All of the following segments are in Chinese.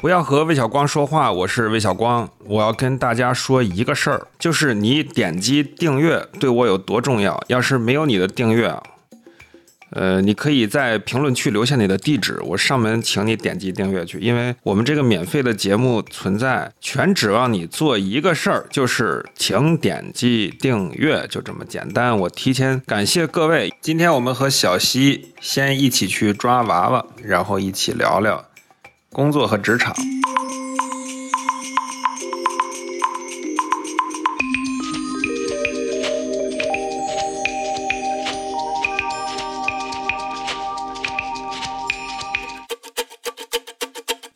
不要和魏小光说话，我是魏小光。我要跟大家说一个事儿，就是你点击订阅对我有多重要。要是没有你的订阅啊，呃，你可以在评论区留下你的地址，我上门请你点击订阅去。因为我们这个免费的节目存在，全指望你做一个事儿，就是请点击订阅，就这么简单。我提前感谢各位。今天我们和小西先一起去抓娃娃，然后一起聊聊工作和职场。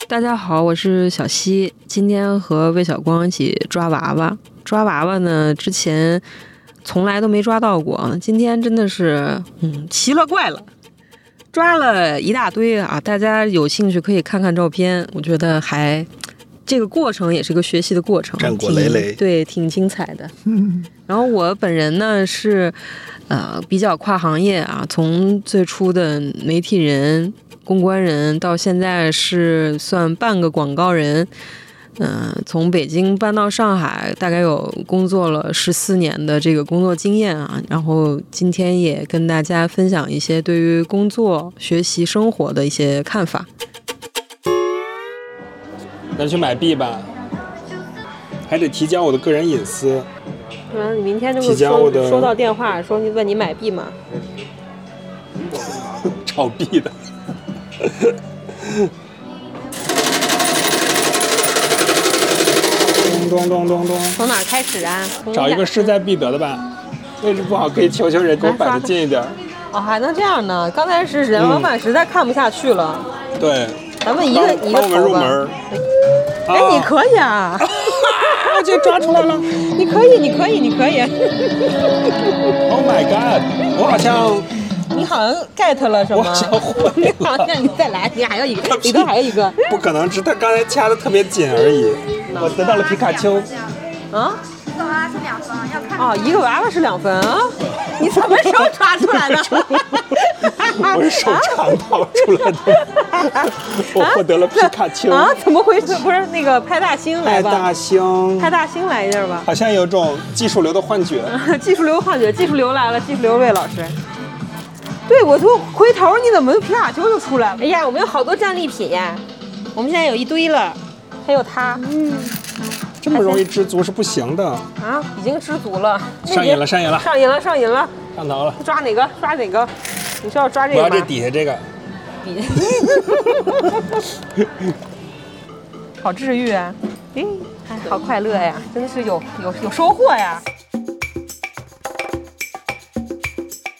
大家好，我是小溪，今天和魏小光一起抓娃娃。抓娃娃呢，之前从来都没抓到过，今天真的是，嗯，奇了怪了，抓了一大堆啊！大家有兴趣可以看看照片，我觉得还这个过程也是个学习的过程，战果累累挺对，挺精彩的。然后我本人呢是，呃，比较跨行业啊，从最初的媒体人。公关人到现在是算半个广告人，嗯、从北京搬到上海，大概有工作了十四年的这个工作经验啊。然后今天也跟大家分享一些对于工作、学习、生活的一些看法。那去买币吧，还得提交我的个人隐私。不然你明天就提交我的收到电话说你问你买币吗？炒币的。咚咚咚咚咚，从哪开始啊？找一个势在必得的吧。位置不好，可以求求人给我摆的近一点。哦，还能这样呢？刚才是人，老板实在看不下去了。对，咱们一个一个投吧。入门。哎，你可以啊！我 就抓出来了。你可以，你可以，你可以。Oh my god！我好像你好像 get 了什么？我好像会你好像你再来，你还要一个，里头还有一个不可能，只是他刚才掐的特别紧而已。我得到了皮卡丘。啊？一个娃娃是两分，要看哦，一个娃娃是两分啊？你什么时候抓出来的？我是手长掏出来的。我获得了皮卡丘。啊？怎么回事？不是那个派大星来吧？派大星。派大星来一下吧。好像有种技术流的幻觉。技术流幻觉，技术流来了，技术流魏老师。对，我说回头你怎么皮卡丘就出来了？哎呀，我们有好多战利品呀，我们现在有一堆了，还有它，嗯这么容易知足是不行的。啊，已经知足了，上瘾了，上瘾了，上瘾了，上瘾了，上头了。抓哪个？抓哪个？你是要抓这我要这个吗？底下这个。比 好治愈啊！哎，哎好快乐呀，真的是有有有收获呀。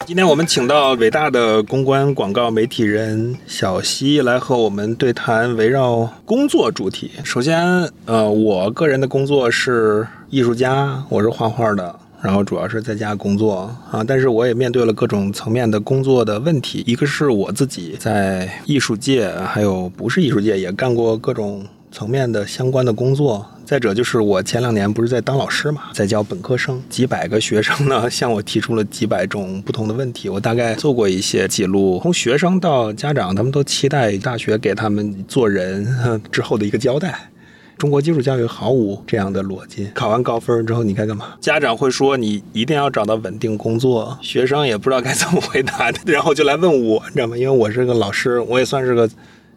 今天我们请到伟大的公关广告媒体人小溪来和我们对谈围绕工作主题。首先，呃，我个人的工作是艺术家，我是画画的。然后主要是在家工作啊，但是我也面对了各种层面的工作的问题。一个是我自己在艺术界，还有不是艺术界也干过各种层面的相关的工作。再者就是我前两年不是在当老师嘛，在教本科生，几百个学生呢 向我提出了几百种不同的问题，我大概做过一些记录。从学生到家长，他们都期待大学给他们做人 之后的一个交代。中国基础教育毫无这样的逻辑。考完高分之后，你该干嘛？家长会说你一定要找到稳定工作，学生也不知道该怎么回答，然后就来问我，你知道吗？因为我是个老师，我也算是个。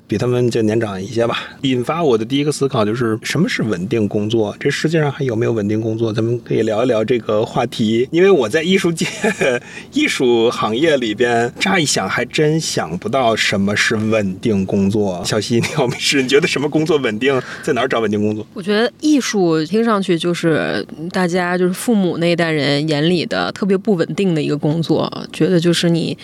比他们就年长一些吧，引发我的第一个思考就是什么是稳定工作？这世界上还有没有稳定工作？咱们可以聊一聊这个话题。因为我在艺术界、艺术行业里边，乍一想还真想不到什么是稳定工作。小溪，你好没事？你觉得什么工作稳定？在哪儿找稳定工作？我觉得艺术听上去就是大家就是父母那一代人眼里的特别不稳定的一个工作，觉得就是你。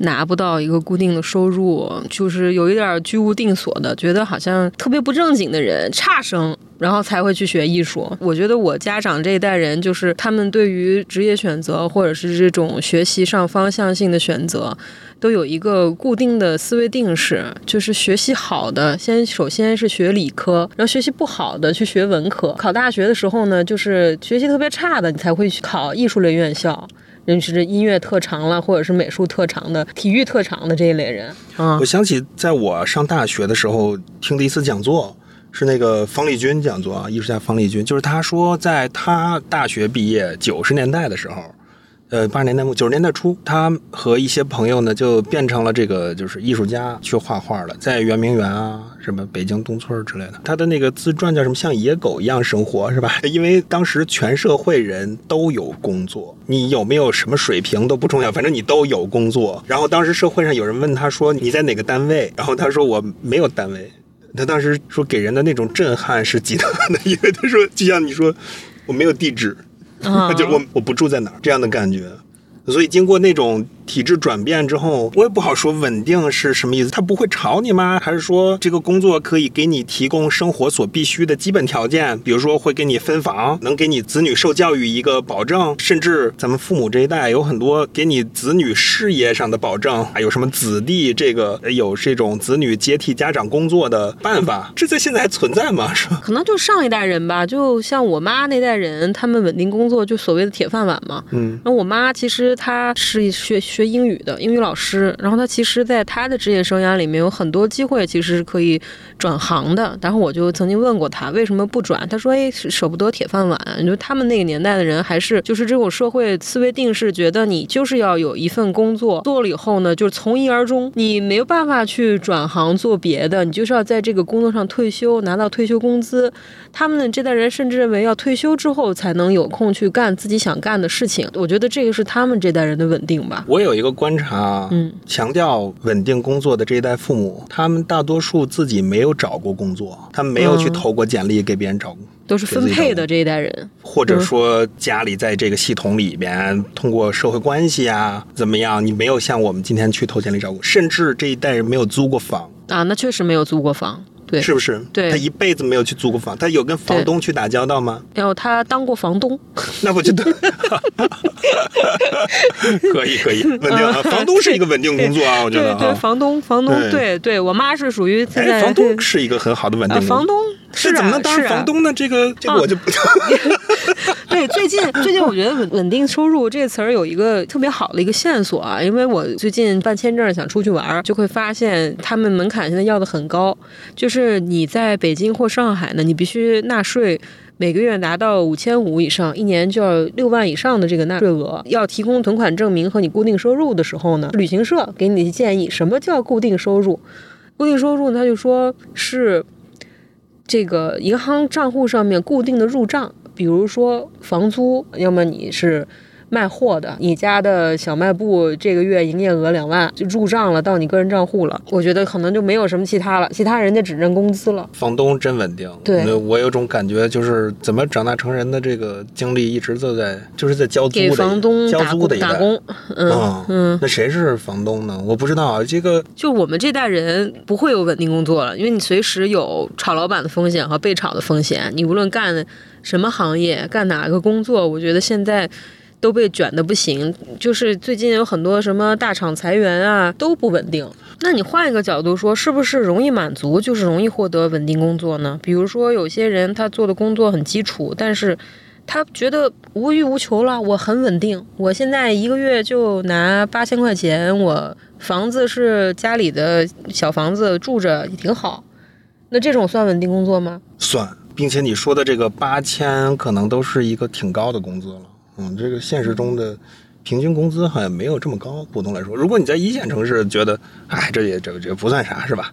拿不到一个固定的收入，就是有一点居无定所的，觉得好像特别不正经的人，差生，然后才会去学艺术。我觉得我家长这一代人，就是他们对于职业选择或者是这种学习上方向性的选择，都有一个固定的思维定式，就是学习好的先首先是学理科，然后学习不好的去学文科。考大学的时候呢，就是学习特别差的，你才会去考艺术类院校。人是音乐特长了，或者是美术特长的、体育特长的这一类人啊我。想起在我上大学的时候听的一次讲座，是那个方力钧讲座啊，艺术家方力钧，就是他说，在他大学毕业九十年代的时候，呃，八十年代末九十年代初，他和一些朋友呢就变成了这个就是艺术家去画画了，在圆明园啊，什么北京东村之类的。他的那个自传叫什么？像野狗一样生活是吧？因为当时全社会人都有工作，你有没有什么水平都不重要，反正你都有工作。然后当时社会上有人问他说你在哪个单位？然后他说我没有单位。他当时说给人的那种震撼是极大的，因为他说就像你说我没有地址。啊 就我我不住在哪儿这样的感觉。所以经过那种体制转变之后，我也不好说稳定是什么意思。他不会炒你吗？还是说这个工作可以给你提供生活所必需的基本条件？比如说会给你分房，能给你子女受教育一个保证，甚至咱们父母这一代有很多给你子女事业上的保证，还有什么子弟这个呃有这种子女接替家长工作的办法，这在现在还存在吗？是吧？可能就上一代人吧，就像我妈那代人，他们稳定工作就所谓的铁饭碗嘛。嗯那我妈其实她是学学英语的，英语老师。然后他其实在他的职业生涯里面有很多机会，其实是可以转行的。然后我就曾经问过他为什么不转，他说：“哎，舍不得铁饭碗。”你说他们那个年代的人还是就是这种社会思维定式，觉得你就是要有一份工作，做了以后呢，就是从一而终，你没有办法去转行做别的，你就是要在这个工作上退休，拿到退休工资。他们这代人甚至认为要退休之后才能有空去干自己想干的事情。我觉得这个是他们这代人的稳定吧。我有一个观察，嗯，强调稳定工作的这一代父母，他们大多数自己没有找过工作，他们没有去嗯投过简历给别人找工都是分配的这一代人，或者说家里在这个系统里边通过社会关系啊怎么样，你没有像我们今天去投简历找工，甚至这一代人没有租过房，啊，那确实没有租过房。对，是不是？对他一辈子没有去租过房，他有跟房东去打交道吗？然后他当过房东，那不就对？可以可以，稳定啊！房东是一个稳定工作啊，我觉对对，得啊。房东房东，对对对，我妈是属于现在哎，房东是一个很好的稳定。房东是怎么能当房东呢？这个这个啊我就不。对，最近最近我觉得稳稳定收入这个词儿有一个特别好的一个线索啊，因为我最近办签证想出去玩，就会发现他们门槛现在要的很高，就是你在北京或上海呢，你必须纳税。每个月达到五千五以上，一年就要六万以上的这个纳税额，要提供存款证明和你固定收入的时候呢，旅行社给你建议，什么叫固定收入？固定收入呢，他就说是这个银行账户上面固定的入账，比如说房租，要么你是卖货的，你家的小卖部这个月营业额两万就入账了，到你个人账户了。我觉得可能就没有什么其他了，其他人家只认工资了。房东真稳定。对我有种感觉，就是怎么长大成人的这个经历，一直都在就是在交租的给房东交租的。打工，嗯嗯嗯，那谁是房东呢？我不知道啊。这个就我们这代人不会有稳定工作了，因为你随时有炒老板的风险和被炒的风险。你无论干什么行业，干哪个工作，我觉得现在都被卷的不行。就是最近有很多什么大厂裁员啊，都不稳定。那你换一个角度说，是不是容易满足就是容易获得稳定工作呢？比如说有些人他做的工作很基础，但是。他觉得无欲无求了，我很稳定，我现在一个月就拿八千块钱，我房子是家里的小房子住着也挺好。那这种算稳定工作吗？算，并且你说的这个八千，可能都是一个挺高的工资了。嗯，这个现实中的平均工资好像没有这么高。普通来说，如果你在一线城市觉得，哎，这也这这不算啥，是吧？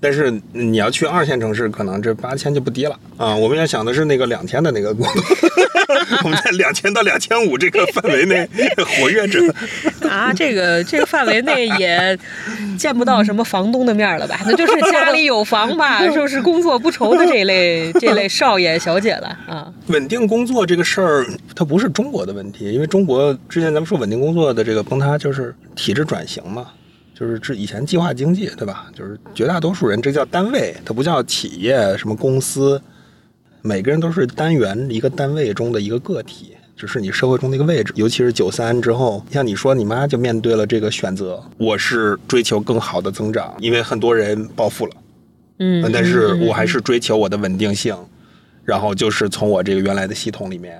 但是你要去二线城市，可能这八千就不低了啊！我们要想的是那个两千的那个工作，我们在两千到两千五这个范围内活跃着。啊，这个这个范围内也见不到什么房东的面儿了吧？那就是家里有房吧，就是工作不愁的这类这类少爷小姐了啊。稳定工作这个事儿，它不是中国的问题，因为中国之前咱们说稳定工作的这个崩塌，就是体制转型嘛，就是这以前计划经济，对吧？就是绝大多数人这叫单位，它不叫企业，什么公司，每个人都是单元一个单位中的一个个体。只是你社会中的一个位置，尤其是九三之后，像你说，你妈就面对了这个选择：我是追求更好的增长，因为很多人暴富了，嗯，但是嗯我还是追求我的稳定性，然后就是从我这个原来的系统里面，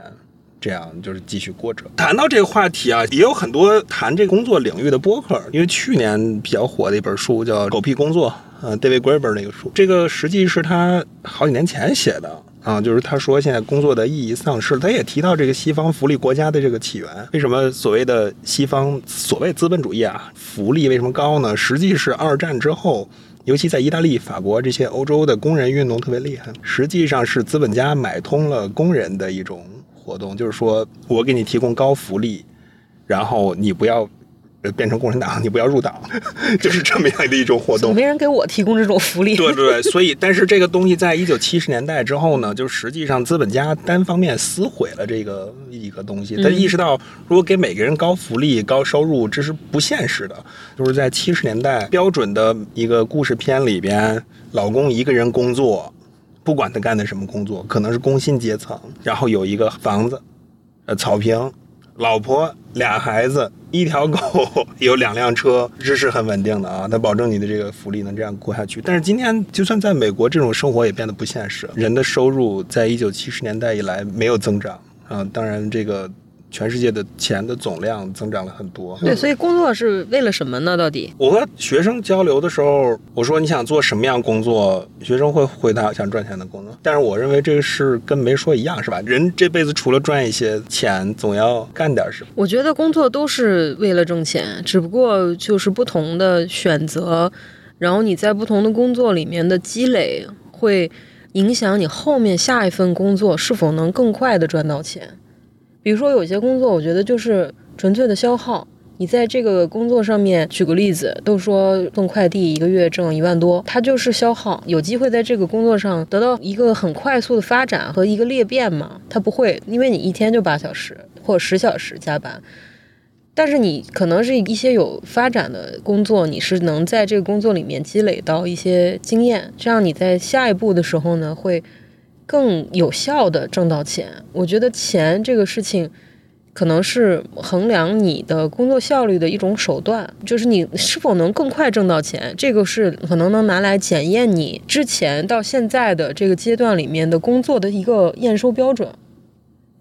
这样就是继续过着。谈到这个话题啊，也有很多谈这工作领域的播客，因为去年比较火的一本书叫《狗屁工作》，呃，David Graeber 那个书，这个实际是他好几年前写的啊，就是他说现在工作的意义丧失了。他也提到这个西方福利国家的这个起源，为什么所谓的西方所谓资本主义啊，福利为什么高呢？实际是二战之后。尤其在意大利、法国这些欧洲的工人运动特别厉害，实际上是资本家买通了工人的一种活动，就是说我给你提供高福利，然后你不要。变成共产党，你不要入党，就是这么样的一种活动。没人给我提供这种福利。对对对，所以，但是这个东西在一九七十年代之后呢，就实际上资本家单方面撕毁了这个一个东西。他意识到，如果给每个人高福利、高收入，这是不现实的。就是在七十年代标准的一个故事片里边，老公一个人工作，不管他干的什么工作，可能是工薪阶层，然后有一个房子，呃，草坪。老婆俩孩子一条狗 有两辆车，这是很稳定的啊，他保证你的这个福利能这样过下去。但是今天就算在美国，这种生活也变得不现实，人的收入在一九七十年代以来没有增长啊，当然这个。全世界的钱的总量增长了很多。对，所以工作是为了什么呢？到底？我和学生交流的时候，我说你想做什么样工作？学生会回答想赚钱的工作。但是我认为这个是跟没说一样，是吧？人这辈子除了赚一些钱，总要干点什么。我觉得工作都是为了挣钱，只不过就是不同的选择，然后你在不同的工作里面的积累，会影响你后面下一份工作是否能更快的赚到钱。比如说，有些工作，我觉得就是纯粹的消耗。你在这个工作上面，举个例子，都说送快递一个月挣一万多，它就是消耗。有机会在这个工作上得到一个很快速的发展和一个裂变吗？它不会，因为你一天就八小时或者十小时加班。但是你可能是一些有发展的工作，你是能在这个工作里面积累到一些经验，这样你在下一步的时候呢会。更有效的挣到钱，我觉得钱这个事情，可能是衡量你的工作效率的一种手段，就是你是否能更快挣到钱，这个是可能能拿来检验你之前到现在的这个阶段里面的工作的一个验收标准。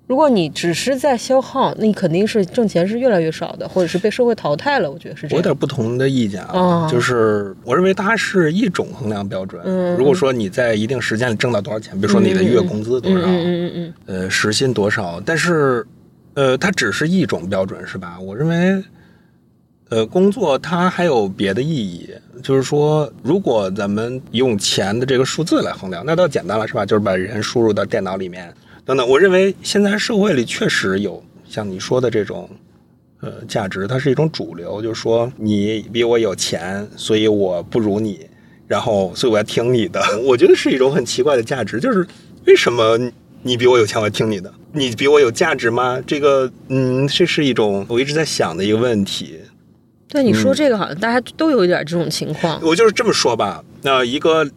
如果你只是在消耗，那你肯定是挣钱是越来越少的，或者是被社会淘汰了。我觉得是这样。我有点不同的意见啊，就是我认为它是一种衡量标准。嗯，如果说你在一定时间里挣到多少钱，比如说你的月工资多少，嗯嗯嗯呃，时薪多少，但是，呃，它只是一种标准，是吧？我认为，呃，工作它还有别的意义，就是说，如果咱们用钱的这个数字来衡量，那倒简单了，是吧？就是把人输入到电脑里面。等等，我认为现在社会里确实有像你说的这种，呃，价值，它是一种主流，就是说你比我有钱，所以我不如你，然后所以我要听你的。我觉得是一种很奇怪的价值，就是为什么你比我有钱，我要听你的？你比我有价值吗？这个，嗯，这是一种我一直在想的一个问题。对你说这个，好像大家都有一点这种情况。我就是这么说吧。那一个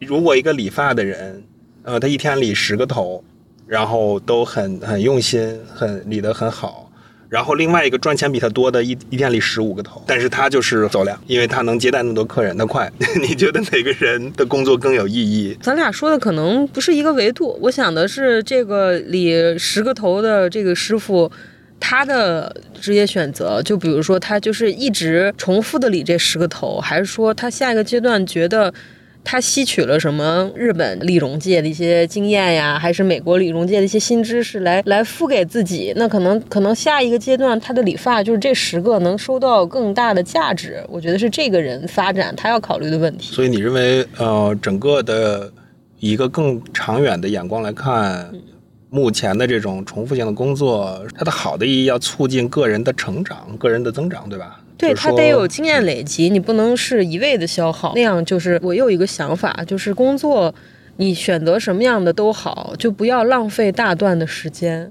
如果一个理发的人，呃，他一天理十个头。然后都很很用心，很理得很好。然后另外一个赚钱比他多的，一一天理十五个头，但是他就是走量，因为他能接待那么多客人，那快。你觉得哪个人的工作更有意义？咱俩说的可能不是一个维度。我想的是，这个理十个头的这个师傅，他的职业选择，就比如说他就是一直重复的理这十个头，还是说他下一个阶段觉得？他吸取了什么日本理容界的一些经验呀，还是美国理容界的一些新知识来来付给自己？那可能可能下一个阶段他的理发就是这十个能收到更大的价值。我觉得是这个人发展他要考虑的问题。所以你认为，呃，整个的一个更长远的眼光来看，目前的这种重复性的工作，它的好的意义要促进个人的成长、个人的增长，对吧？对他得有经验累积，你不能是一味的消耗，那样就是我有一个想法，就是工作，你选择什么样的都好，就不要浪费大段的时间，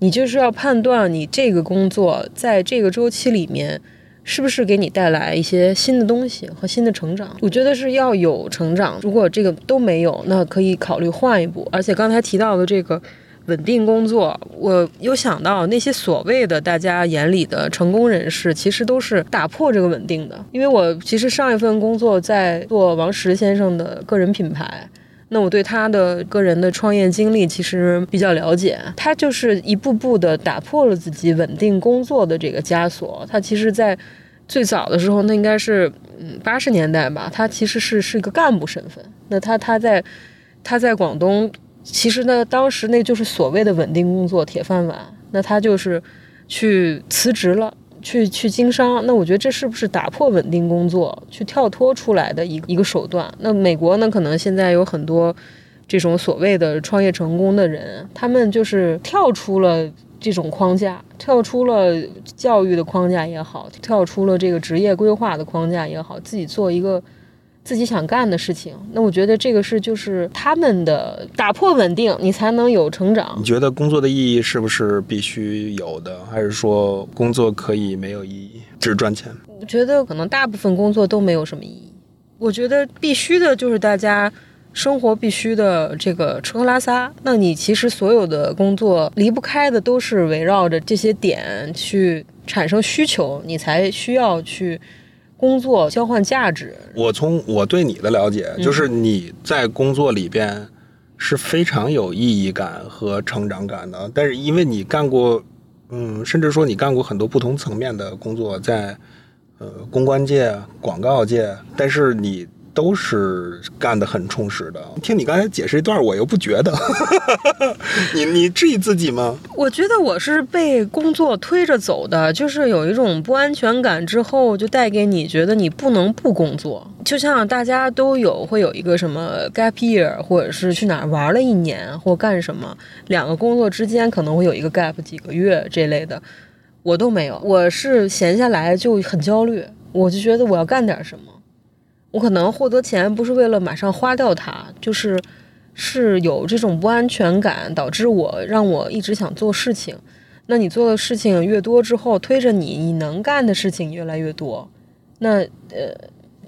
你就是要判断你这个工作在这个周期里面，是不是给你带来一些新的东西和新的成长。我觉得是要有成长，如果这个都没有，那可以考虑换一步。而且刚才提到的这个。稳定工作，我有想到那些所谓的大家眼里的成功人士，其实都是打破这个稳定的。因为我其实上一份工作在做王石先生的个人品牌，那我对他的个人的创业经历其实比较了解。他就是一步步的打破了自己稳定工作的这个枷锁。他其实，在最早的时候，那应该是嗯八十年代吧，他其实是是一个干部身份。那他他在他在广东，其实呢，当时那就是所谓的稳定工作、铁饭碗。那他就是去辞职了，去去经商。那我觉得这是不是打破稳定工作、去跳脱出来的一一个手段？那美国呢，可能现在有很多这种所谓的创业成功的人，他们就是跳出了。这种框架跳出了教育的框架也好，跳出了这个职业规划的框架也好，自己做一个自己想干的事情。那我觉得这个是就是他们的打破稳定，你才能有成长。你觉得工作的意义是不是必须有的，还是说工作可以没有意义，只赚钱？我觉得可能大部分工作都没有什么意义。我觉得必须的就是大家。生活必须的这个吃喝拉撒，那你其实所有的工作离不开的都是围绕着这些点去产生需求，你才需要去工作交换价值。我从我对你的了解，就是你在工作里边是非常有意义感和成长感的，但是因为你干过，嗯，甚至说你干过很多不同层面的工作，在呃公关界、广告界，但是你。都是干得很充实的。听你刚才解释一段，我又不觉得。你你质疑自己吗？我觉得我是被工作推着走的，就是有一种不安全感，之后就带给你觉得你不能不工作。就像大家都有会有一个什么 gap year，或者是去哪儿玩了一年或干什么，两个工作之间可能会有一个 gap 几个月这类的，我都没有。我是闲下来就很焦虑，我就觉得我要干点什么。我可能获得钱不是为了马上花掉它，就是是有这种不安全感，导致我让我一直想做事情。那你做的事情越多之后，推着你你能干的事情越来越多，那呃，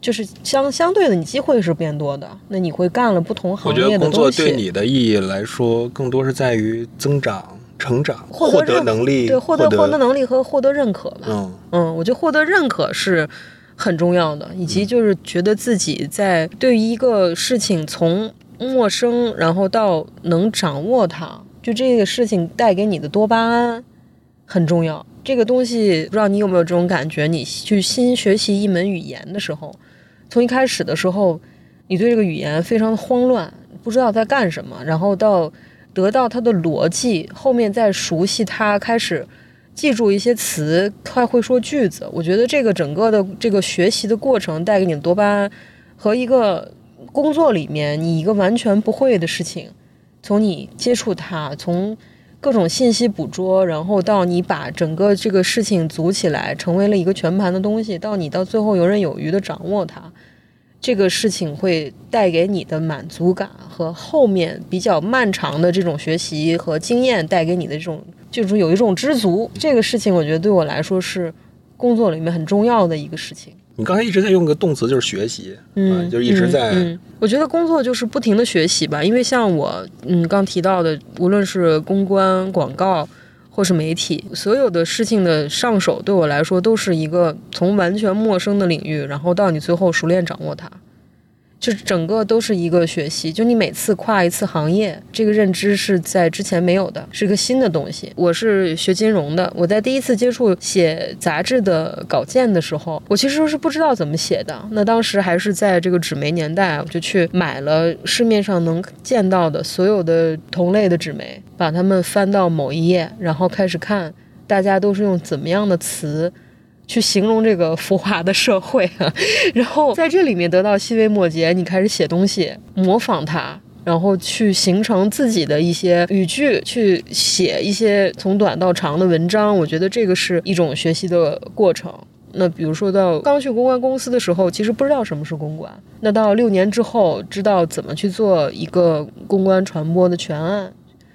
就是相相对的，你机会是变多的。那你会干了不同行业的东西。我觉得工作对你的意义来说，更多是在于增长、成长、获得能力，对，获得获得能力和获得认可吧。嗯嗯，我觉得获得认可是。很重要的，以及就是觉得自己在对于一个事情从陌生，然后到能掌握它，就这个事情带给你的多巴胺很重要。这个东西不知道你有没有这种感觉？你去新学习一门语言的时候，从一开始的时候，你对这个语言非常的慌乱，不知道在干什么，然后到得到它的逻辑，后面再熟悉它，开始。记住一些词，快会说句子。我觉得这个整个的这个学习的过程带给你多巴胺，和一个工作里面你一个完全不会的事情，从你接触它，从各种信息捕捉，然后到你把整个这个事情组起来，成为了一个全盘的东西，到你到最后游刃有余的掌握它。这个事情会带给你的满足感和后面比较漫长的这种学习和经验带给你的这种，就是有一种知足。这个事情我觉得对我来说是工作里面很重要的一个事情。你刚才一直在用个动词，就是学习，嗯，就是一直在。嗯我觉得工作就是不停的学习吧，因为像我，嗯，刚提到的，无论是公关、广告。或是媒体，所有的事情的上手对我来说都是一个从完全陌生的领域，然后到你最后熟练掌握它。就整个都是一个学习，就你每次跨一次行业，这个认知是在之前没有的，是个新的东西。我是学金融的，我在第一次接触写杂志的稿件的时候，我其实是不知道怎么写的。那当时还是在这个纸媒年代，我就去买了市面上能见到的所有的同类的纸媒，把它们翻到某一页，然后开始看大家都是用怎么样的词。去形容这个浮华的社会，然后在这里面得到细微末节，你开始写东西，模仿它，然后去形成自己的一些语句，去写一些从短到长的文章。我觉得这个是一种学习的过程。那比如说到刚去公关公司的时候，其实不知道什么是公关。那到六年之后，知道怎么去做一个公关传播的全案，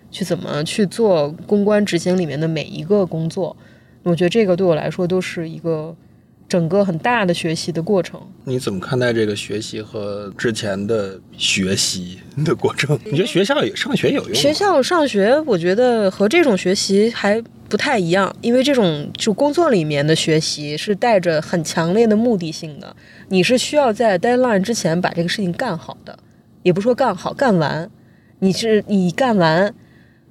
去怎么去做公关执行里面的每一个工作。我觉得这个对我来说都是一个整个很大的学习的过程。你怎么看待这个学习和之前的学习的过程？你觉得学校上学有用？学校上学，我觉得和这种学习还不太一样，因为这种就工作里面的学习是带着很强烈的目的性的，你是需要在 deadline 之前把这个事情干好的，也不说干好，干完，你是以干完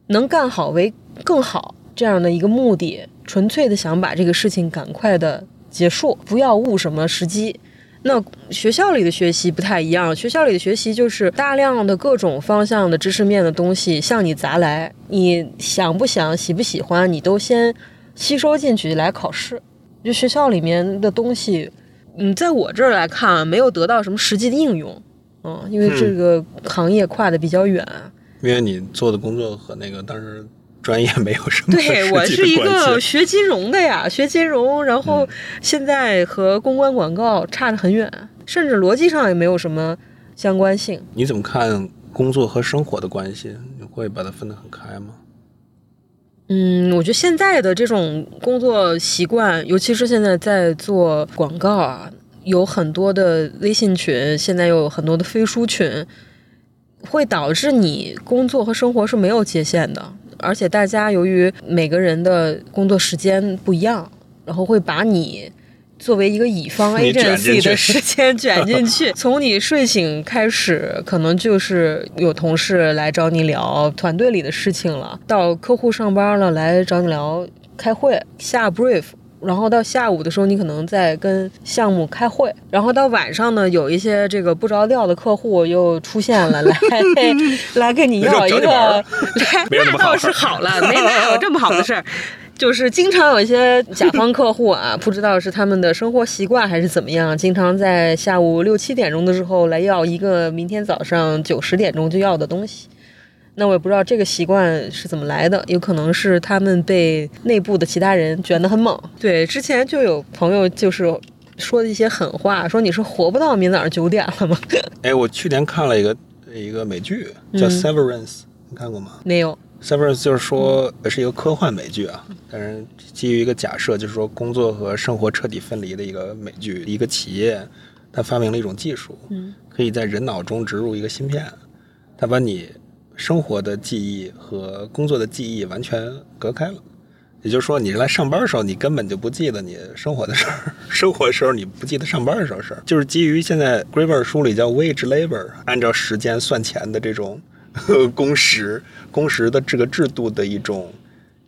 能干好为更好这样的一个目的。纯粹的想把这个事情赶快的结束，不要误什么时机。那学校里的学习不太一样，学校里的学习就是大量的各种方向的知识面的东西向你砸来，你想不想、喜不喜欢，你都先吸收进去来考试。就学校里面的东西，嗯，在我这儿来看，没有得到什么实际的应用，嗯，因为这个行业跨的比较远。因为你做的工作和那个当时专业没有什么对我是一个学金融的呀，学金融，然后现在和公关广告差得很远，甚至逻辑上也没有什么相关性。你怎么看工作和生活的关系？你会把它分得很开吗？嗯，我觉得现在的这种工作习惯，尤其是现在在做广告啊，有很多的微信群，现在又有很多的飞书群，会导致你工作和生活是没有界限的。而且大家由于每个人的工作时间不一样，然后会把你作为一个乙方 agency 去的时间卷进去。从你睡醒开始，可能就是有同事来找你聊团队里的事情了，到客户上班了来找你聊开会下 brief。然后到下午的时候，你可能在跟项目开会，然后到晚上呢，有一些这个不着调的客户又出现了，来 来跟你要一个，来那倒是好了，没哪有这么好的事儿。就是经常有一些甲方客户啊，不知道是他们的生活习惯还是怎么样，经常在下午六七点钟的时候来要一个明天早上九十点钟就要的东西。那我也不知道这个习惯是怎么来的，有可能是他们被内部的其他人卷得很猛。对，之前就有朋友就是说的一些狠话，说你是活不到明早上九点了吗？哎，我去年看了一个一个美剧叫嗯《Severance》，你看过吗？没有。Severance 就是说是一个科幻美剧啊，但是基于一个假设，就是说工作和生活彻底分离的一个美剧。一个企业，它发明了一种技术，嗯，可以在人脑中植入一个芯片，它把你生活的记忆和工作的记忆完全隔开了。也就是说，你来上班的时候，你根本就不记得你生活的事儿；生活的时候，你不记得上班的时候事儿。就是基于现在 Graeber 书里叫 wage labor，按照时间算钱的这种 工时、工时的这个制度的一种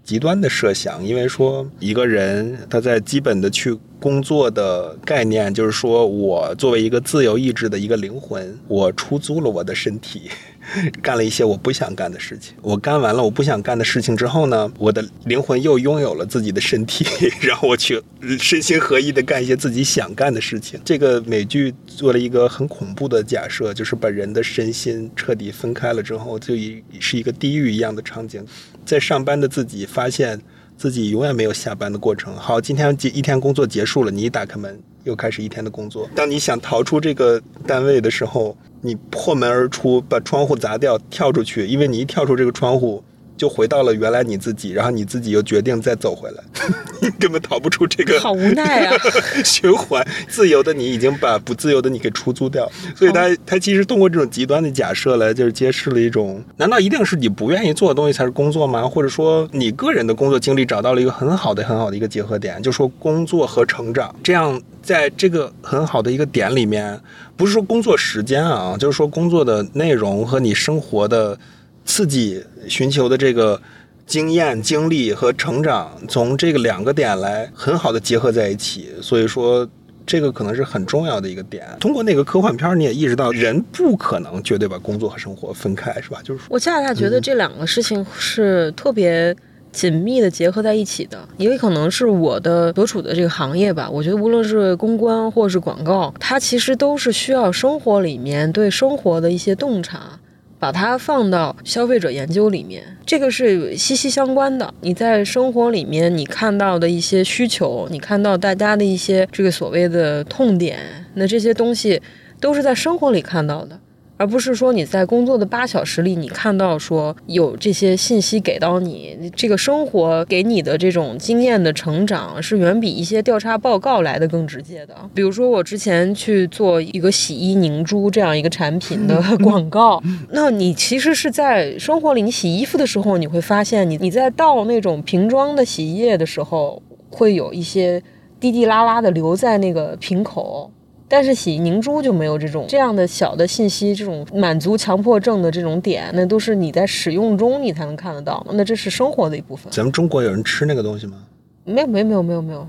极端的设想。因为说一个人他在基本的去工作的概念，就是说我作为一个自由意志的一个灵魂，我出租了我的身体。干了一些我不想干的事情。我干完了我不想干的事情之后呢，我的灵魂又拥有了自己的身体，然后我去身心合一的干一些自己想干的事情。这个美剧做了一个很恐怖的假设，就是把人的身心彻底分开了之后，就一是一个地狱一样的场景。在上班的自己发现自己永远没有下班的过程。好，今天一天工作结束了，你一打开门，又开始一天的工作。当你想逃出这个单位的时候，你破门而出，把窗户砸掉，跳出去，因为你一跳出这个窗户，就回到了原来你自己，然后你自己又决定再走回来，你根本逃不出这个好无奈啊！循环。自由的你已经把不自由的你给出租掉，所以他他其实通过这种极端的假设来，就是揭示了一种：难道一定是你不愿意做的东西才是工作吗？或者说你个人的工作经历找到了一个很好的很好的一个结合点，就说工作和成长，这样在这个很好的一个点里面，不是说工作时间啊，就是说工作的内容和你生活的刺激、寻求的这个。经验、经历和成长，从这个两个点来很好的结合在一起，所以说这个可能是很重要的一个点。通过那个科幻片儿，你也意识到人不可能绝对把工作和生活分开，是吧？就是，我恰恰觉得这两个事情是特别紧密的结合在一起的，也可能是我的所处的这个行业吧。我觉得无论是公关或是广告，它其实都是需要生活里面对生活的一些洞察。把它放到消费者研究里面，这个是息息相关的。你在生活里面，你看到的一些需求，你看到大家的一些这个所谓的痛点，那这些东西都是在生活里看到的。而不是说你在工作的八小时里，你看到说有这些信息给到你，这个生活给你的这种经验的成长是远比一些调查报告来的更直接的。比如说我之前去做一个洗衣凝珠这样一个产品的 广告，那你其实是在生活里，你洗衣服的时候，你会发现你你在倒那种瓶装的洗衣液的时候，会有一些滴滴啦啦的留在那个瓶口。但是洗凝珠就没有这种这样的小的信息，这种满足强迫症的这种点，那都是你在使用中你才能看得到，那这是生活的一部分。咱们中国有人吃那个东西吗？没有没有没有没有没有。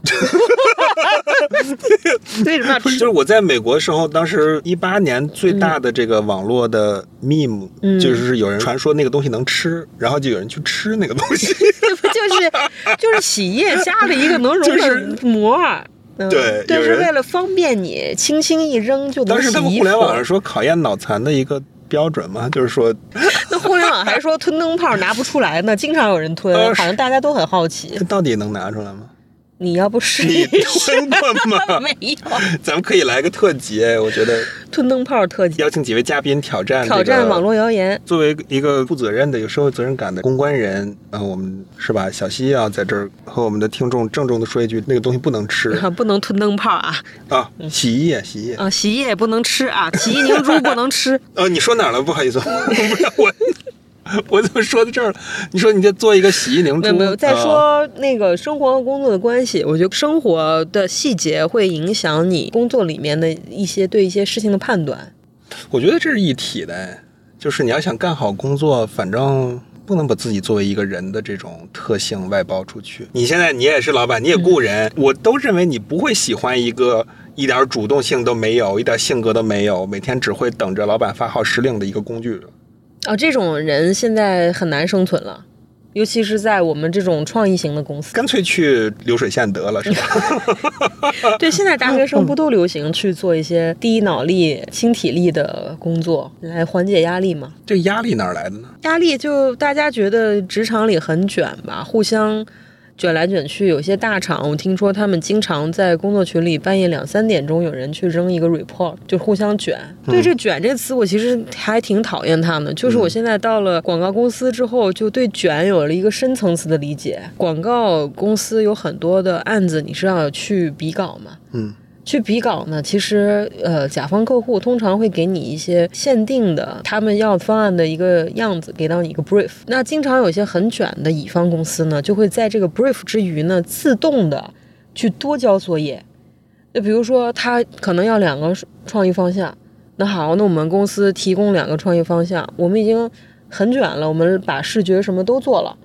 为什么吃？就是我在美国的时候，当时一八年最大的这个网络的 meme，、嗯就是有人传说那个东西能吃，然后就有人去吃那个东西。这不就是就是洗液加了一个能溶的膜儿？嗯对就，是为了方便你轻轻一扔就能当时他们互联网上说考验脑残的一个标准嘛，就是说，那互联网还说吞灯泡拿不出来呢，经常有人吞，呃好像大家都很好奇这。到底能拿出来吗？你要不试你一试？吞过吗？没有咱们可以来个特辑，我觉得吞灯泡特辑，邀请几位嘉宾挑战、这个、挑战网络谣言。作为一个负责任的、有社会责任感的公关人，呃，我们是吧？小西要在这儿和我们的听众郑重的说一句：那个东西不能吃 啊，不能吞灯泡啊！啊！洗衣液，洗衣液。啊，洗衣液不能吃啊，洗衣凝珠不能吃。呃，你说哪儿了？不好意思，我，我怎么说到这儿了？你说你在做一个洗衣凝珠？没有没有，再啊说那个生活和工作的关系，我觉得生活的细节会影响你工作里面的一些对一些事情的判断。我觉得这是一体的，就是你要想干好工作，反正不能把自己作为一个人的这种特性外包出去。你现在你也是老板，你也雇人，我都认为你不会喜欢一个一点主动性都没有、一点性格都没有，每天只会等着老板发号施令的一个工具。啊，这种人现在很难生存了，尤其是在我们这种创意型的公司。干脆去流水线得了，是吧？对，现在大学生不都流行去做一些低脑力、轻体力的工作，来缓解压力吗？这压力哪儿来的呢？压力就大家觉得职场里很卷吧，互相卷来卷去。有些大厂，我听说他们经常在工作群里半夜两三点钟有人去扔一个 report，就互相卷。对这“卷”这词，我其实还挺讨厌他们。就是我现在到了广告公司之后，就对卷有了一个深层次的理解。广告公司有很多的案子，你是要去比稿嘛？嗯。去比稿呢，其实呃，甲方客户通常会给你一些限定的他们要方案的一个样子，给到你一个 brief。那经常有些很卷的乙方公司呢，就会在这个 brief 之余呢，自动的去多交作业。就比如说，他可能要两个创意方向，那好，那我们公司提供两个创意方向，我们已经很卷了，我们把视觉什么都做了。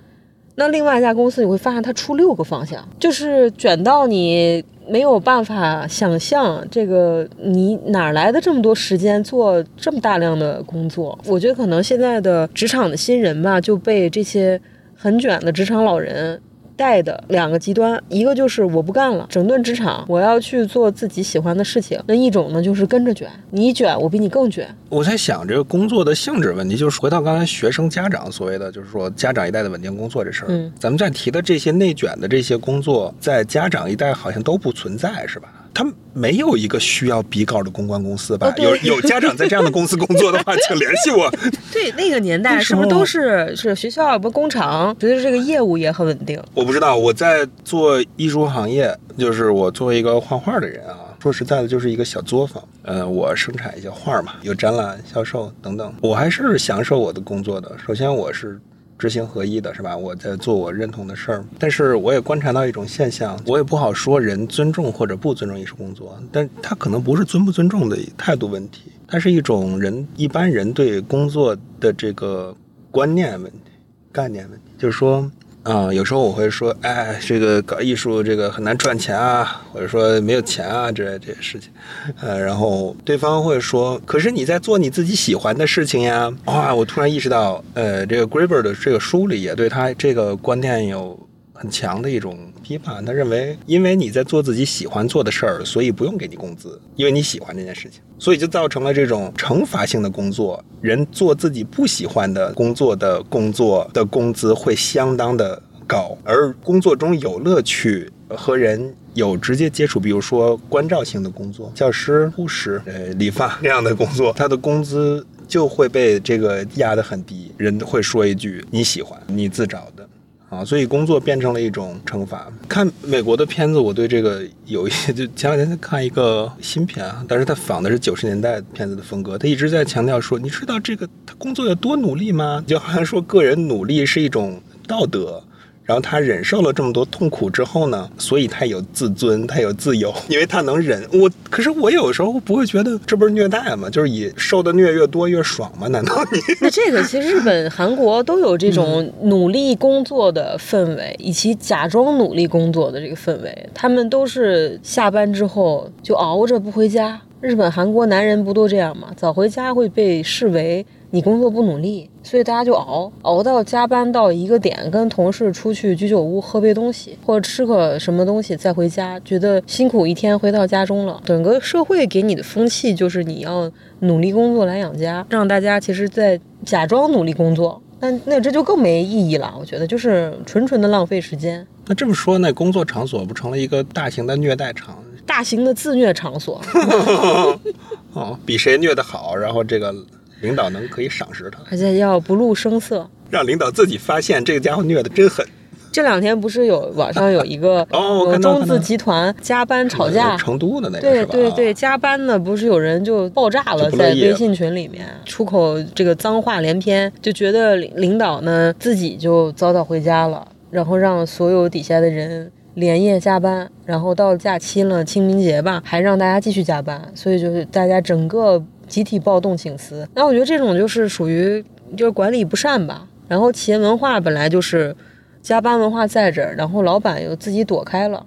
那另外一家公司你会发现，他出六个方向，就是卷到你没有办法想象这个你哪来的这么多时间做这么大量的工作。我觉得可能现在的职场的新人吧，就被这些很卷的职场老人。带的两个极端，一个就是我不干了，整顿职场，我要去做自己喜欢的事情；那一种呢，就是跟着卷，你卷，我比你更卷。我在想这个工作的性质问题，就是回到刚才学生家长所谓的，就是说家长一代的稳定工作这事儿。嗯咱们在提的这些内卷的这些工作，在家长一代好像都不存在，是吧？他没有一个需要比稿的公关公司吧？哦有有家长在这样的公司工作的话，请联系我。对，那个年代是不是都是是学校不工厂？觉得这个业务也很稳定。我不知道，我在做艺术行业，就是我作为一个画画的人啊，说实在的，就是一个小作坊。呃，我生产一些画嘛，有展览、销售等等，我还是享受我的工作的。首先，我是知行合一的，是吧？我在做我认同的事儿，但是我也观察到一种现象，我也不好说人尊重或者不尊重艺术工作，但他可能不是尊不尊重的态度问题，它是一种人一般人对工作的这个观念问题、概念问题，就是说。啊、有时候我会说，哎，这个搞艺术这个很难赚钱啊，或者说没有钱啊之类这些事情，呃，然后对方会说，可是你在做你自己喜欢的事情呀。哇，我突然意识到，呃，这个 Graver 的这个书里也对他这个观念有很强的一种批判。他认为，因为你在做自己喜欢做的事儿，所以不用给你工资，因为你喜欢这件事情，所以就造成了这种惩罚性的工作。人做自己不喜欢的工作的工作的工资会相当的高，而工作中有乐趣和人有直接接触，比如说关照性的工作，教师、护士、呃理发这样的工作，他的工资就会被这个压得很低。人会说一句：“你喜欢，你自找的。”啊，所以工作变成了一种惩罚。看美国的片子，我对这个有一些，就前两天在看一个新片啊，但是他仿的是九十年代片子的风格，他一直在强调说，你知道这个他工作有多努力吗？就好像说个人努力是一种道德，然后他忍受了这么多痛苦之后呢，所以他有自尊，他有自由，因为他能忍。我可是我有时候不会觉得这不是虐待吗？就是以受的虐越多越爽吗？难道你？那这个其实日本、韩国都有这种努力工作的氛围，以及假装努力工作的这个氛围。他们都是下班之后就熬着不回家。日本、韩国男人不都这样吗？早回家会被视为你工作不努力，所以大家就熬，熬到加班到一个点，跟同事出去居酒屋喝杯东西，或者吃个什么东西再回家，觉得辛苦一天回到家中了。整个社会给你的风气就是你要努力工作来养家，让大家其实在假装努力工作，但那这就更没意义了。我觉得就是纯纯的浪费时间，那这么说，那工作场所不成了一个大型的虐待场？大型的自虐场所。哦，比谁虐得好，然后这个领导能可以赏识他，而且要不露声色。让领导自己发现这个家伙虐得真狠。这两天不是有网上有一个 哦中字集团加班吵架，成都的那个对？对对，加班呢，不是有人就爆炸了在微信群里面出口这个脏话连篇，就觉得领领导呢自己就早早回家了，然后让所有底下的人连夜加班，然后到假期了，清明节吧，还让大家继续加班，所以就是大家整个集体暴动请辞。那我觉得这种就是属于就是管理不善吧，然后企业文化本来就是加班文化在这儿，然后老板又自己躲开了。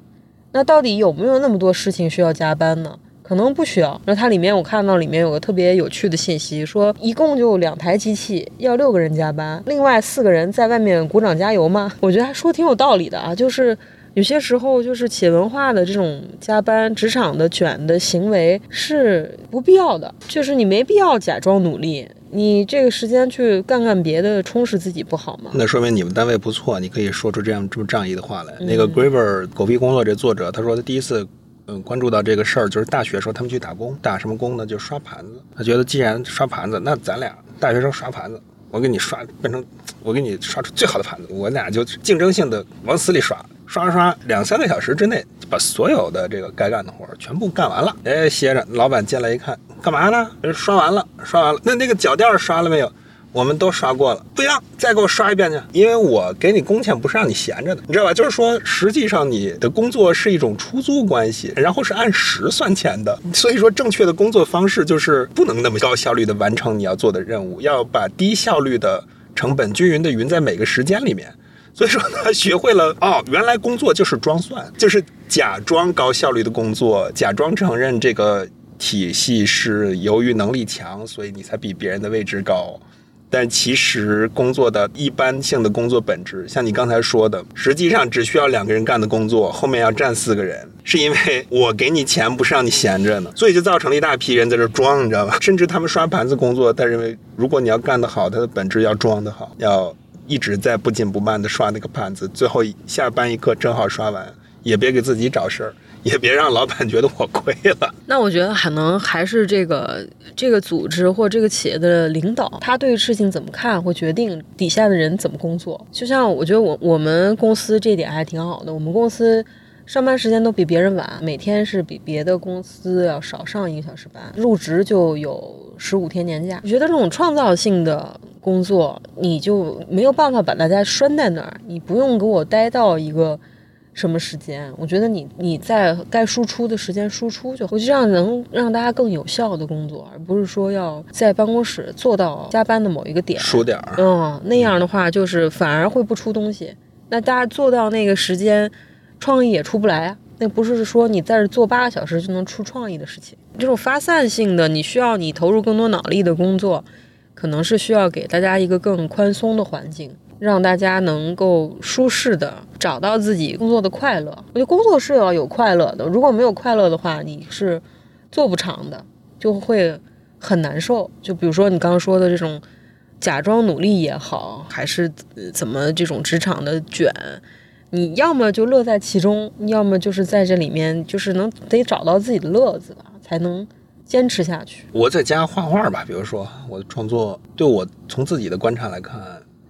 那到底有没有那么多事情需要加班呢？可能不需要。那它里面我看到里面有个特别有趣的信息，说一共就两台机器，要六个人加班，另外四个人在外面鼓掌加油吗？我觉得还说挺有道理的啊，就是。有些时候，就是企业文化的这种加班、职场的卷的行为是不必要的，就是你没必要假装努力，你这个时间去干干别的，充实自己不好吗？那说明你们单位不错，你可以说出这样这么仗义的话来。嗯那个 Graver 狗屁工作这作者，他说他第一次嗯关注到这个事儿，就是大学时候他们去打工，打什么工呢？就刷盘子。他觉得既然刷盘子，那咱俩大学生刷盘子，我给你刷变成，我给你刷出最好的盘子，我俩就竞争性的往死里刷。刷刷，两三个小时之内把所有的这个该干的活全部干完了。哎，歇着，老板进来一看，干嘛呢？刷完了，刷完了。那那个脚垫刷了没有？我们都刷过了，不行，再给我刷一遍去，因为我给你工钱不是让你闲着的，你知道吧？就是说，实际上你的工作是一种出租关系，然后是按时算钱的。所以说，正确的工作方式就是不能那么高效率的完成你要做的任务，要把低效率的成本均匀的匀在每个时间里面。所以说他 学会了哦，原来工作就是装蒜，就是假装高效率的工作，假装承认这个体系是由于能力强，所以你才比别人的位置高。但其实工作的一般性的工作本质，像你刚才说的，实际上只需要两个人干的工作，后面要站四个人，是因为我给你钱，不是让你闲着呢，所以就造成了一大批人在这装，你知道吧？甚至他们刷盘子工作，他认为如果你要干得好，它的本质要装得好，要一直在不紧不慢的刷那个盘子，最后下班一刻正好刷完，也别给自己找事儿，也别让老板觉得我亏了。那我觉得可能还是这个这个组织或这个企业的领导，他对事情怎么看，会决定底下的人怎么工作。就像我觉得我我们公司这点还挺好的，我们公司上班时间都比别人晚，每天是比别的公司要少上一个小时班，入职就有十五天年假。我觉得这种创造性的工作，你就没有办法把大家拴在那儿，你不用给我待到一个。什么时间？我觉得你你在该输出的时间输出就好，我就这样能让大家更有效的工作，而不是说要在办公室做到加班的某一个点。数点儿，嗯，那样的话就是反而会不出东西。那大家做到那个时间，创意也出不来啊。那不是说你在这做八个小时就能出创意的事情。这种发散性的，你需要你投入更多脑力的工作，可能是需要给大家一个更宽松的环境。让大家能够舒适的找到自己工作的快乐。我觉得工作是要有快乐的，如果没有快乐的话，你是做不长的，就会很难受。就比如说你刚刚说的这种假装努力也好，还是怎么这种职场的卷，你要么就乐在其中，要么就是在这里面就是能得找到自己的乐子吧，才能坚持下去。我在家画画吧，比如说我的创作，对我从自己的观察来看，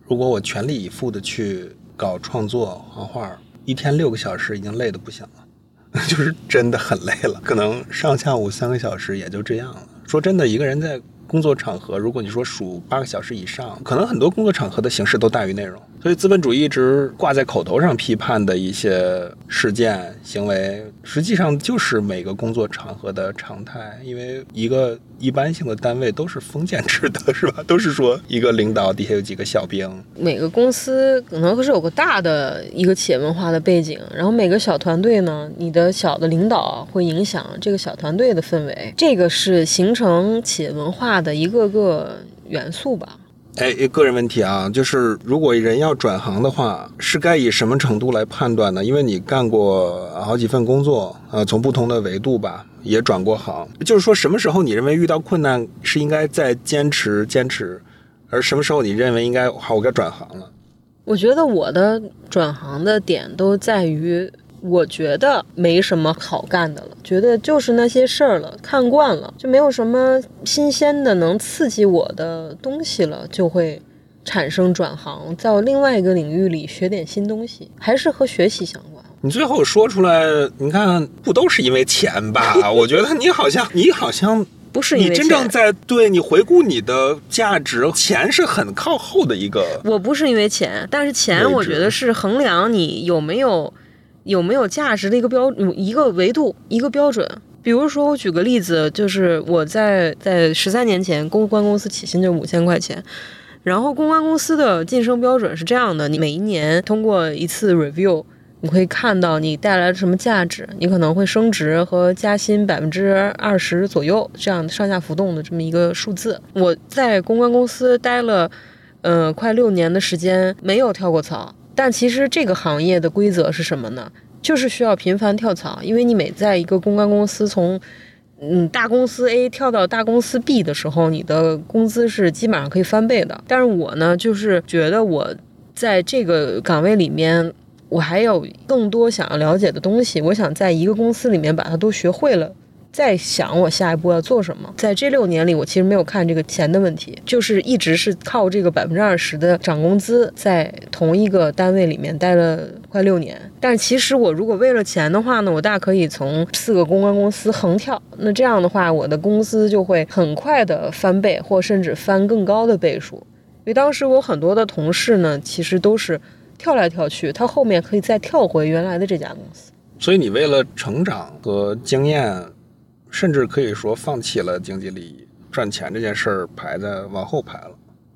如果我全力以赴的去搞创作画画，一天六个小时已经累得不行了，就是真的很累了。可能上下午三个小时也就这样了。说真的，一个人在工作场合，如果你说数八个小时以上，可能很多工作场合的形式都大于内容。所以资本主义一直挂在口头上批判的一些事件行为，实际上就是每个工作场合的常态。因为一个一般性的单位都是封建制的，是吧？都是说一个领导底下有几个小兵。每个公司可能是有个大的一个企业文化的背景，然后每个小团队呢，你的小的领导会影响这个小团队的氛围，这个是形成企业文化的一个个元素吧。哎，个人问题啊，就是如果人要转行的话，是该以什么程度来判断呢？因为你干过好几份工作，呃，从不同的维度吧，也转过行。就是说，什么时候你认为遇到困难是应该再坚持坚持，而什么时候你认为应该好，我该转行了？我觉得我的转行的点都在于。我觉得没什么好干的了，觉得就是那些事儿了，看惯了，就没有什么新鲜的能刺激我的东西了，就会产生转行，在另外一个领域里学点新东西，还是和学习相关。你最后说出来，你看不都是因为钱吧？我觉得你好像，你好像不是你真正在对你回顾你的价值，钱是很靠后的一个。我不是因为钱，但是钱我觉得是衡量你有没有。有没有价值的一个标一个维度一个标准？比如说，我举个例子，就是我在在十三年前，公关公司起薪就五千块钱，然后公关公司的晋升标准是这样的：你每一年通过一次 review，你会看到你带来了什么价值，你可能会升职和加薪百分之二十左右，这样上下浮动的这么一个数字。我在公关公司待了，呃，快六年的时间，没有跳过槽。但其实这个行业的规则是什么呢？就是需要频繁跳槽，因为你每在一个公关公司从嗯大公司 A 跳到大公司 B 的时候，你的工资是基本上可以翻倍的。但是我呢，就是觉得我在这个岗位里面，我还有更多想要了解的东西，我想在一个公司里面把它都学会了。在想我下一步要做什么。在这六年里，我其实没有看这个钱的问题，就是一直是靠这个百分之二十的涨工资，在同一个单位里面待了快六年。但是其实我如果为了钱的话呢，我大可以从四个公关公司横跳。那这样的话，我的工资就会很快的翻倍，或甚至翻更高的倍数。因为当时我很多的同事呢，其实都是跳来跳去，他后面可以再跳回原来的这家公司。所以你为了成长和经验。甚至可以说放弃了经济利益，赚钱这件事儿排在往后排了。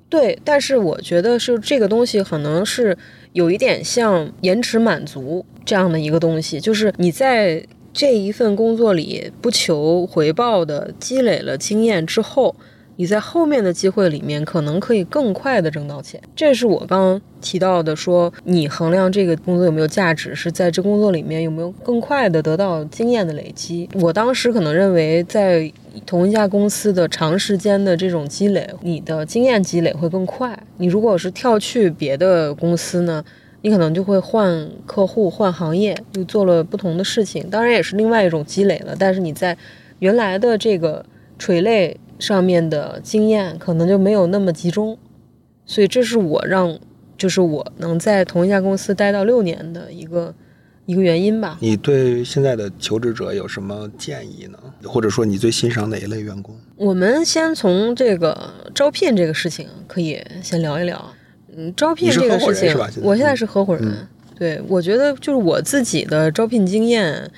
对，但是我觉得是这个东西可能是有一点像延迟满足这样的一个东西，就是你在这一份工作里不求回报的积累了经验之后。你在后面的机会里面，可能可以更快的挣到钱。这是我刚刚提到的，说你衡量这个工作有没有价值，是在这工作里面有没有更快的得到经验的累积。我当时可能认为，在同一家公司的长时间的这种积累，你的经验积累会更快。你如果是跳去别的公司呢，你可能就会换客户、换行业，又做了不同的事情，当然也是另外一种积累了。但是你在原来的这个垂类。上面的经验可能就没有那么集中，所以这是我让，就是我能在同一家公司待到六年的一个一个原因吧。你对现在的求职者有什么建议呢？或者说你最欣赏哪一类员工？我们先从这个招聘这个事情可以先聊一聊。嗯，招聘这个事情，我现在是合伙人。对，我觉得就是我自己的招聘经验。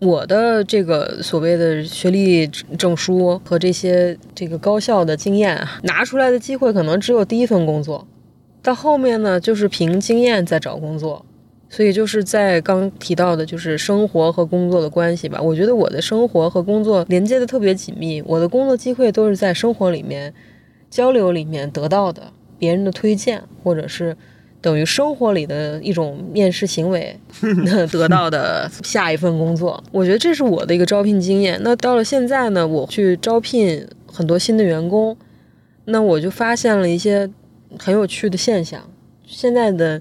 我的这个所谓的学历证书和这些这个高校的经验拿出来的机会，可能只有第一份工作，到后面呢，就是凭经验在找工作，所以就是在刚提到的，就是生活和工作的关系吧。我觉得我的生活和工作连接的特别紧密，我的工作机会都是在生活里面交流里面得到的，别人的推荐或者是。等于生活里的一种面试行为 得到的下一份工作，我觉得这是我的一个招聘经验。那到了现在呢，我去招聘很多新的员工，那我就发现了一些很有趣的现象。现在的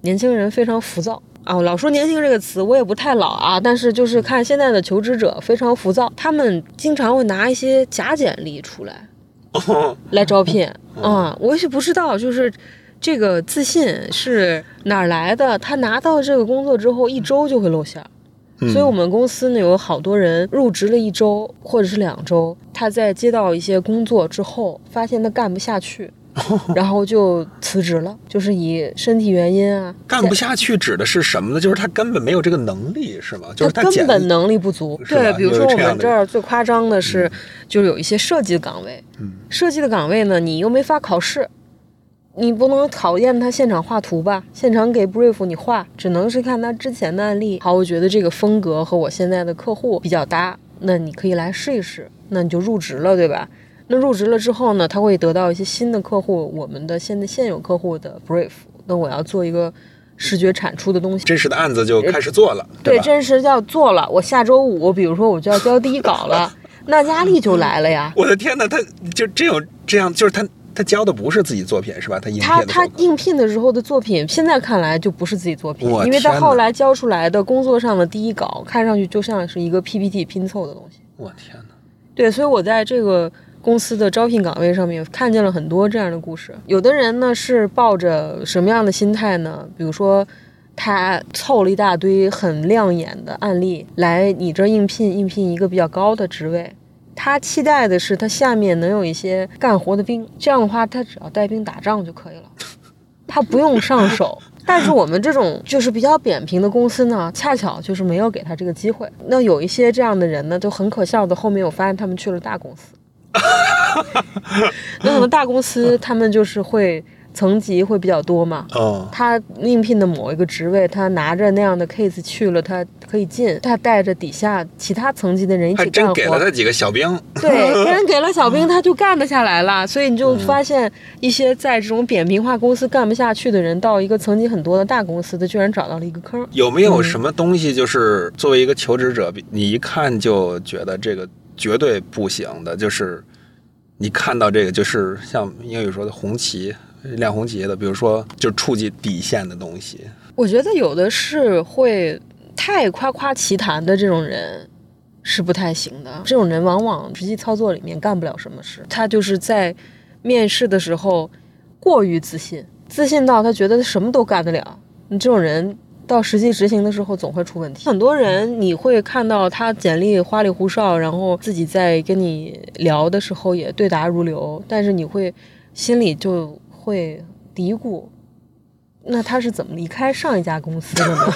年轻人非常浮躁啊，我老说年轻这个词，我也不太老啊，但是就是看现在的求职者非常浮躁，他们经常会拿一些假简历出来来招聘啊，我也不知道就是。这个自信是哪儿来的？他拿到这个工作之后，一周就会露馅儿。所以，我们公司呢有好多人入职了一周或者是两周，他在接到一些工作之后，发现他干不下去，然后就辞职了，就是以身体原因啊，干不下去指的是什么呢？就是他根本没有这个能力，是吗？就是他简根本能力不足。对，比如说我们这儿最夸张的是，就是有一些设计的岗位，嗯设计的岗位呢，你又没法考试，你不能考验他现场画图吧？现场给 brief 你画，只能是看他之前的案例。好，我觉得这个风格和我现在的客户比较搭，那你可以来试一试，那你就入职了，对吧？那入职了之后呢，他会得到一些新的客户，我们的现在现有客户的 brief，那我要做一个视觉产出的东西。真实的案子就开始做了，对，吧？真实要做了。我下周五，比如说我就要交第一稿了，那压力就来了呀。我的天哪，他就这种这样，就是他他教的不是自己作品是吧？他应他他应聘的时候的作品，现在看来就不是自己作品，因为他后来交出来的工作上的第一稿，看上去就像是一个 PPT 拼凑的东西。我天哪，对，所以我在这个公司的招聘岗位上面看见了很多这样的故事。有的人呢是抱着什么样的心态呢？比如说，他凑了一大堆很亮眼的案例来你这儿应聘，应聘一个比较高的职位。他期待的是他下面能有一些干活的兵，这样的话他只要带兵打仗就可以了，他不用上手。但是我们这种就是比较扁平的公司呢，恰巧就是没有给他这个机会。那有一些这样的人呢，就很可笑的，后面我发现他们去了大公司。那可能大公司他们就是会层级会比较多嘛，哦，他应聘的某一个职位，他拿着那样的 case 去了，他可以进，他带着底下其他层级的人一起干活。真给了他几个小兵，对，给了小兵，他就干得下来了。所以你就嗯发现一些在这种扁平化公司干不下去的人，到一个层级很多的大公司，他居然找到了一个坑。有没有什么东西，就是作为一个求职者，你一看就觉得这个绝对不行的，就是你看到这个，就是像英语说的红旗、亮红旗的，比如说就触及底线的东西。我觉得有的是会太夸夸其谈的这种人是不太行的。这种人往往实际操作里面干不了什么事，他就是在面试的时候过于自信，自信到他觉得什么都干得了。你这种人。到实际执行的时候总会出问题。很多人你会看到他简历花里胡哨，然后自己在跟你聊的时候也对答如流，但是你会心里就会嘀咕，那他是怎么离开上一家公司的呢？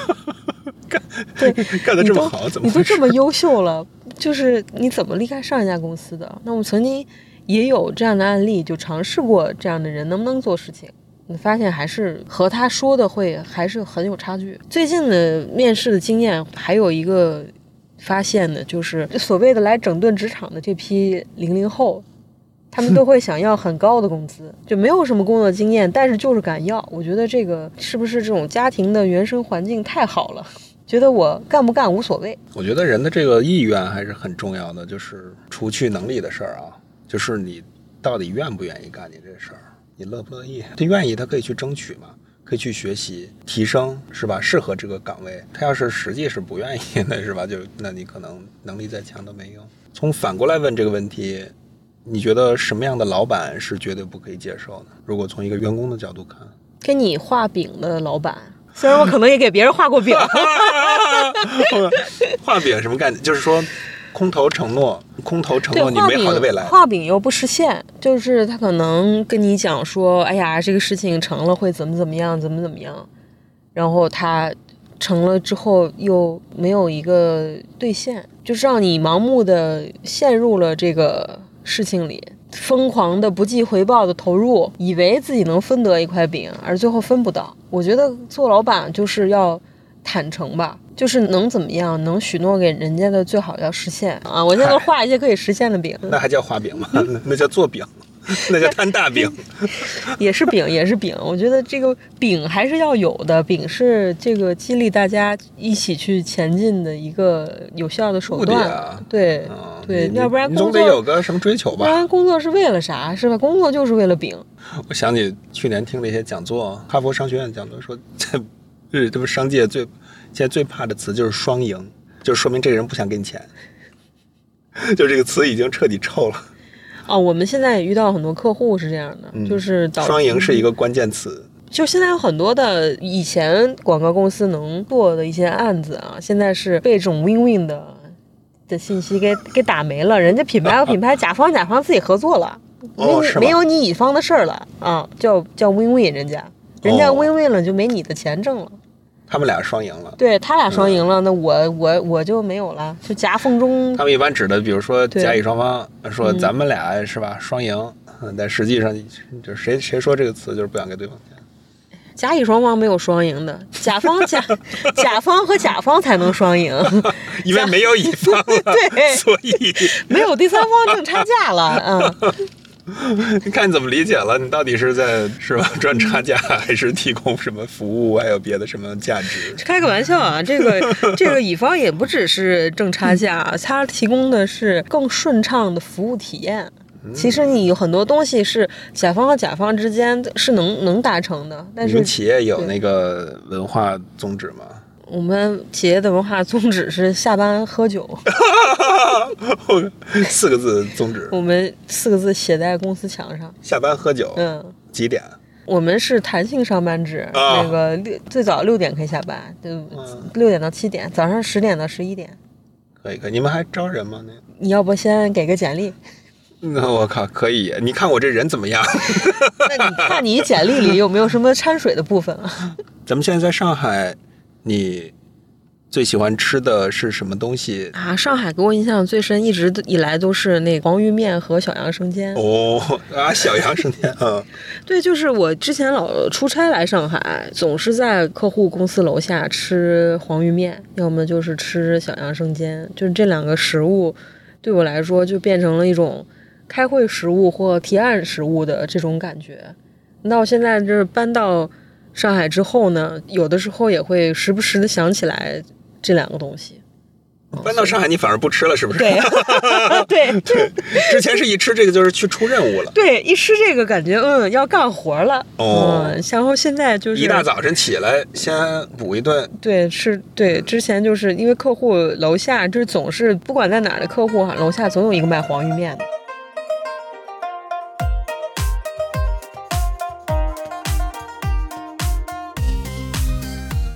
对，干得这么好，怎么你都这么优秀了，就是你怎么离开上一家公司的？那我们曾经也有这样的案例，就尝试过这样的人能不能做事情，你发现还是和他说的会还是很有差距。最近的面试的经验还有一个发现的，就是所谓的来整顿职场的这批零零后。他们都会想要很高的工资，就没有什么工作经验，但是就是敢要。我觉得这个是不是这种家庭的原生环境太好了？觉得我干不干无所谓。我觉得人的这个意愿还是很重要的，就是除去能力的事儿啊，就是你到底愿不愿意干你这事儿，你乐不乐意？他愿意，他可以去争取嘛，可以去学习提升，是吧？适合这个岗位。他要是实际是不愿意的，是吧？就那你可能能力再强都没用。从反过来问这个问题，你觉得什么样的老板是绝对不可以接受的？如果从一个员工的角度看，给你画饼的老板，虽然我可能也给别人画过饼，画饼什么概念？就是说，空头承诺，空头承，诺你美好的未来。画饼又不实现，就是他可能跟你讲说，哎呀，这个事情成了会怎么怎么样，怎么怎么样，然后他成了之后又没有一个兑现，就是让你盲目的陷入了这个事情里。疯狂的不计回报的投入，以为自己能分得一块饼，而最后分不到。我觉得做老板就是要坦诚吧，就是能怎么样，能许诺给人家的最好要实现啊！我现在都画一些可以实现的饼，那还叫画饼吗？那那叫做饼，那叫摊大饼。也是饼，也是饼。我觉得这个饼还是要有的，饼是这个激励大家一起去前进的一个有效的手段。啊对、嗯对，要不然你总工作，得有个什么追求吧？不然工作是为了啥？是吧？工作就是为了饼。我想起去年听了一些讲座，哈佛商学院讲座说，这这这不商界最现在最怕的词就是双赢，就说明这个人不想给你钱，就这个词已经彻底臭了。哦，我们现在也遇到很多客户是这样的，嗯就是导双赢是一个关键词。就现在有很多的以前广告公司能做的一些案子啊，现在是被这种 win win 的的信息给给打没了。人家品牌和品牌，甲方甲方自己合作了，哦是吗没没有你乙方的事儿了啊，叫叫 win win 人家，人家哦 win win 了就没你的钱挣了。他们俩双赢了。对他俩双赢了，嗯那我我我就没有了，就夹缝中他们一般指的，比如说甲乙双方说嗯咱们俩是吧双赢，嗯但实际上就是谁谁说这个词就是不想给对方钱。甲乙双方没有双赢的，甲方甲 甲方和甲方才能双赢，因为没有乙方了，对所以没有第三方挣差价了。嗯，你看你怎么理解了？你到底是在是吧赚差价，还是提供什么服务，还有别的什么价值？开个玩笑啊，这个这个乙方也不只是挣差价，他提供的是更顺畅的服务体验。其实你有很多东西是甲方和甲方之间是能能达成的，但是你们企业有那个文化宗旨吗？我们企业的文化宗旨是下班喝酒，四个字宗旨：我们四个字写在公司墙上。下班喝酒，嗯，几点？我们是弹性上班制，啊那个六最早六点可以下班，就嗯六点到七点，早上十点到十一点。可以可以，你们还招人吗？那你要不先给个简历？那我靠，可以！你看我这人怎么样？那你看你简历里有没有什么掺水的部分啊？咱们现在在上海，你最喜欢吃的是什么东西？啊，上海给我印象最深，一直以来都是那黄鱼面和小杨生煎。哦啊，小杨生煎啊，对，就是我之前老出差来上海，总是在客户公司楼下吃黄鱼面，要么就是吃小杨生煎，就是这两个食物对我来说就变成了一种开会食物或提案食物的这种感觉。那我现在就是搬到上海之后呢，有的时候也会时不时的想起来这两个东西。搬到上海你反而不吃了，是不是？对，对，之前是一吃这个就是去出任务了，对，一吃这个感觉，嗯，要干活了。哦嗯，然后现在就是一大早晨起来先补一顿，对，是对。之前就是因为客户楼下就是总是不管在哪儿的客户哈，楼下总有一个卖黄鱼面的。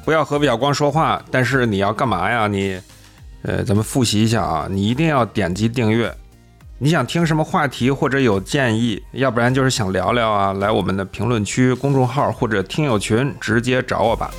不要和表光说话，但是你要干嘛呀？你，呃，咱们复习一下啊，你一定要点击订阅。你想听什么话题或者有建议，要不然就是想聊聊啊，来我们的评论区、公众号或者听友群直接找我吧。